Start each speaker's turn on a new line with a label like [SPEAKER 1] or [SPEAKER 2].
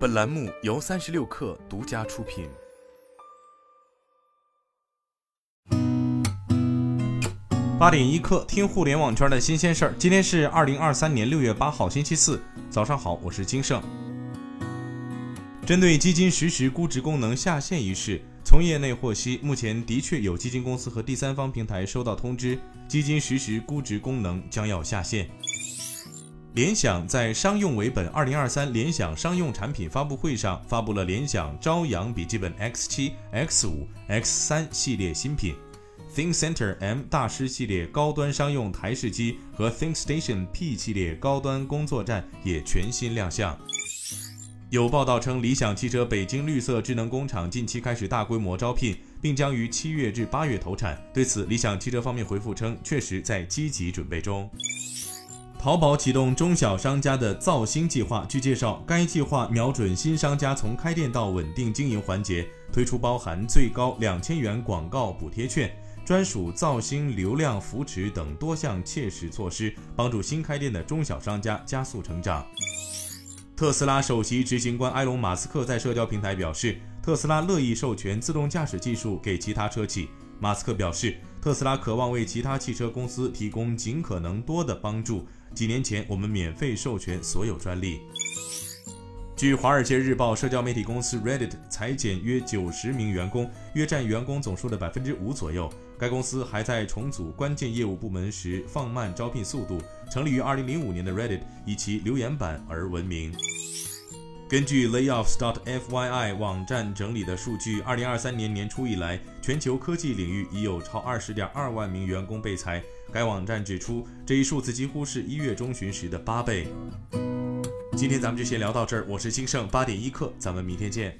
[SPEAKER 1] 本栏目由三十六氪独家出品。
[SPEAKER 2] 八点一刻，听互联网圈的新鲜事儿。今天是二零二三年六月八号，星期四，早上好，我是金盛。针对基金实时估值功能下线一事，从业内获悉，目前的确有基金公司和第三方平台收到通知，基金实时估值功能将要下线。联想在商用为本二零二三联想商用产品发布会上发布了联想朝阳笔记本 X 七、X 五、X 三系列新品，ThinkCenter M 大师系列高端商用台式机和 ThinkStation P 系列高端工作站也全新亮相。有报道称，理想汽车北京绿色智能工厂近期开始大规模招聘，并将于七月至八月投产。对此，理想汽车方面回复称，确实在积极准备中。淘宝启动中小商家的造星计划。据介绍，该计划瞄准新商家从开店到稳定经营环节，推出包含最高两千元广告补贴券、专属造星流量扶持等多项切实措施，帮助新开店的中小商家加速成长。特斯拉首席执行官埃隆·马斯克在社交平台表示，特斯拉乐意授权自动驾驶技术给其他车企。马斯克表示，特斯拉渴望为其他汽车公司提供尽可能多的帮助。几年前，我们免费授权所有专利。据《华尔街日报》，社交媒体公司 Reddit 裁减约九十名员工，约占员工总数的百分之五左右。该公司还在重组关键业务部门时放慢招聘速度。成立于二零零五年的 Reddit 以其留言板而闻名。根据 Layoffs.fyi 网站整理的数据，二零二三年年初以来，全球科技领域已有超二十点二万名员工被裁。该网站指出，这一数字几乎是一月中旬时的八倍。今天咱们就先聊到这儿，我是金盛八点一刻，咱们明天见。